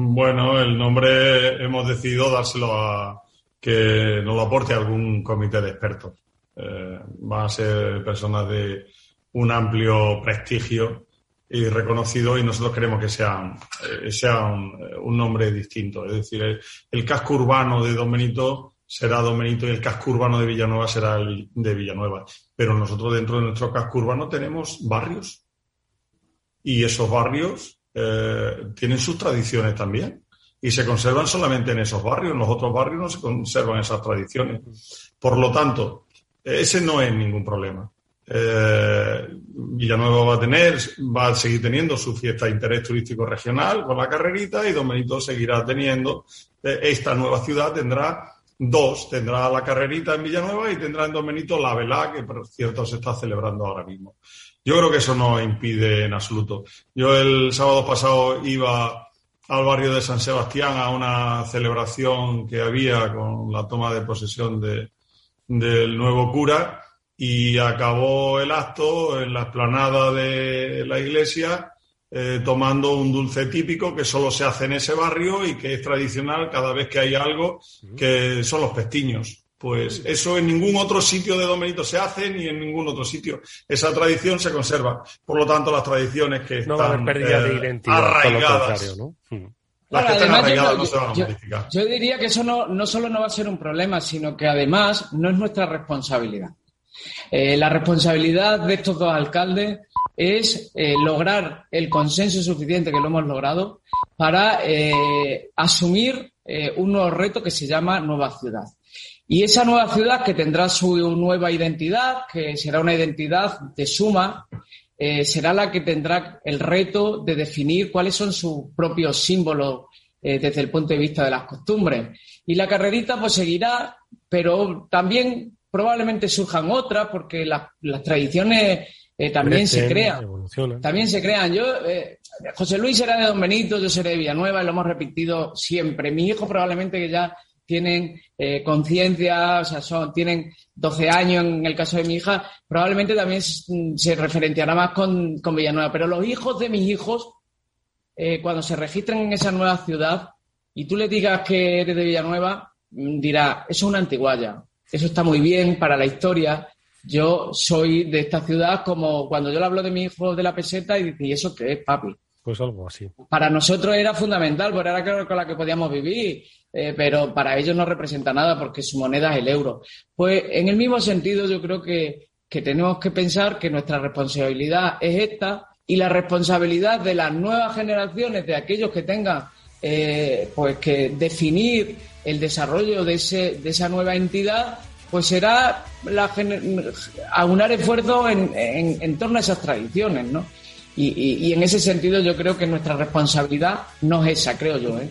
Bueno, el nombre hemos decidido dárselo a que nos lo aporte algún comité de expertos. Eh, van a ser personas de un amplio prestigio y reconocido y nosotros queremos que sea, eh, sea un, nombre distinto. Es decir, el, casco urbano de Don Benito será Don Benito y el casco urbano de Villanueva será el de Villanueva. Pero nosotros dentro de nuestro casco urbano tenemos barrios y esos barrios eh, tienen sus tradiciones también y se conservan solamente en esos barrios. En los otros barrios no se conservan esas tradiciones. Por lo tanto, ese no es ningún problema. Eh, Villanueva va a tener, va a seguir teniendo su fiesta de interés turístico regional con la carrerita y Don Benito seguirá teniendo. Eh, esta nueva ciudad tendrá dos, tendrá la carrerita en Villanueva y tendrá en Don Benito la velá, que por cierto se está celebrando ahora mismo. Yo creo que eso no impide en absoluto. Yo el sábado pasado iba al barrio de San Sebastián a una celebración que había con la toma de posesión de, del nuevo cura y acabó el acto en la explanada de la iglesia eh, tomando un dulce típico que solo se hace en ese barrio y que es tradicional cada vez que hay algo, que son los pestiños. Pues eso en ningún otro sitio de Don se hace ni en ningún otro sitio. Esa tradición se conserva. Por lo tanto, las tradiciones que no están pérdida de eh, identidad, arraigadas, ¿no? Las que están arraigadas no se van a modificar. Yo diría que eso no, no solo no va a ser un problema, sino que además no es nuestra responsabilidad. Eh, la responsabilidad de estos dos alcaldes es eh, lograr el consenso suficiente que lo hemos logrado para eh, asumir un nuevo reto que se llama Nueva Ciudad. Y esa nueva ciudad que tendrá su nueva identidad, que será una identidad de suma, será la que tendrá el reto de definir cuáles son sus propios símbolos desde el punto de vista de las costumbres. Y la carrerita pues seguirá, pero también probablemente surjan otras porque las, tradiciones eh, también se crean. También se crean. Yo, eh, José Luis será de Don Benito, yo seré de Villanueva, y lo hemos repetido siempre. Mis hijos probablemente que ya tienen eh, conciencia, o sea, son, tienen 12 años en el caso de mi hija, probablemente también se referenciará más con, con Villanueva. Pero los hijos de mis hijos, cuando se registran en esa nueva ciudad y tú le digas que eres de Villanueva, mm, dirá, eso es una antiguaya, eso está muy bien para la historia. Yo soy de esta ciudad como cuando yo le hablo de mi hijo de la peseta y dice, ¿y eso qué es, papi? Pues algo así. Para nosotros era fundamental, porque era con la que podíamos vivir, eh, pero para ellos no representa nada porque su moneda es el euro. Pues en el mismo sentido yo creo que, que tenemos que pensar que nuestra responsabilidad es esta y la responsabilidad de las nuevas generaciones, de aquellos que tengan eh, pues que definir el desarrollo de, ese, de esa nueva entidad, pues será la, aunar esfuerzos en, en, torno a esas tradiciones, ¿no? Y, y, en ese sentido yo creo que nuestra responsabilidad no es esa, creo yo. ¿eh?